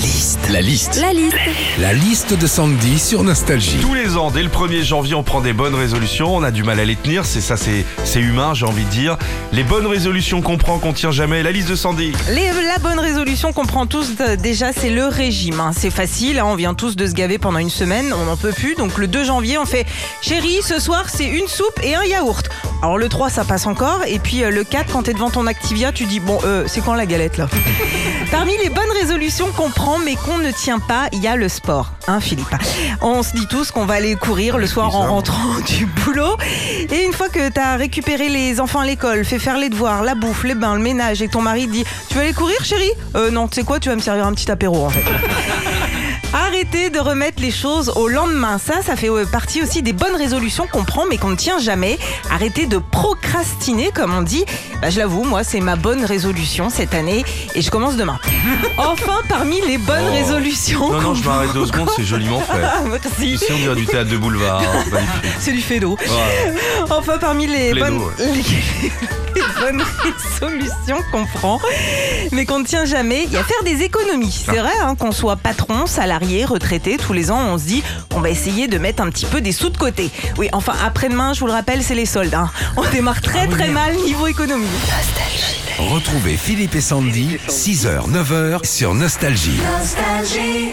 Italie. Liste. La liste. La liste. La liste de Sandy sur Nostalgie. Tous les ans, dès le 1er janvier, on prend des bonnes résolutions. On a du mal à les tenir. C'est ça, c'est c'est humain, j'ai envie de dire. Les bonnes résolutions qu'on prend, qu'on tient jamais. La liste de Sandy. Les- la bonne résolution qu'on prend tous euh, déjà, c'est le régime. hein. C'est facile, hein, on vient tous de se gaver pendant une semaine, on n'en peut plus. Donc le 2 janvier, on fait Chérie, ce soir, c'est une soupe et un yaourt. Alors le 3, ça passe encore. Et puis euh, le 4, quand t'es devant ton Activia, tu dis Bon, euh, c'est quand la galette là? Parmi les bonnes résolutions qu'on prend mais qu'on ne tient pas, il y a le sport. Hein, Philippe On se dit tous qu'on va aller courir le soir en rentrant du boulot. Et une fois que tu as récupéré les enfants à l'école, fait faire les devoirs, la bouffe, les bains, le ménage, et que ton mari te dit Tu veux aller courir, chérie? Euh, non, tu sais quoi, tu vas me servir un petit apéro en fait. Arrêtez de remettre les choses au lendemain. Ça, ça fait euh, partie aussi des bonnes résolutions qu'on prend mais qu'on ne tient jamais. Arrêtez de procrastiner, comme on dit. Bah, je l'avoue, moi, c'est ma bonne résolution cette année et je commence demain. Enfin, parmi les bonnes Oh. résolutions. Non, non, qu'on je m'arrête deux secondes, c'est joliment fait. Ah, Tu merci. sais, on dirait du théâtre de boulevard. C'est magnifique. C'est du fédo. Ouais. Enfin, parmi les Plaido, bonnes, ouais. les bonnes résolutions qu'on prend, mais qu'on ne tient jamais, il y a faire des économies. C'est vrai hein, qu'on soit patron, salarié, retraité, tous les ans, on se dit on va essayer de mettre un petit peu des sous de côté. Oui, enfin, après-demain, je vous le rappelle, c'est les soldes. hein. On démarre très très mal niveau économie. Retrouvez Philippe et Sandy, 6h, 9h sur Nostalgie. Nostalgie.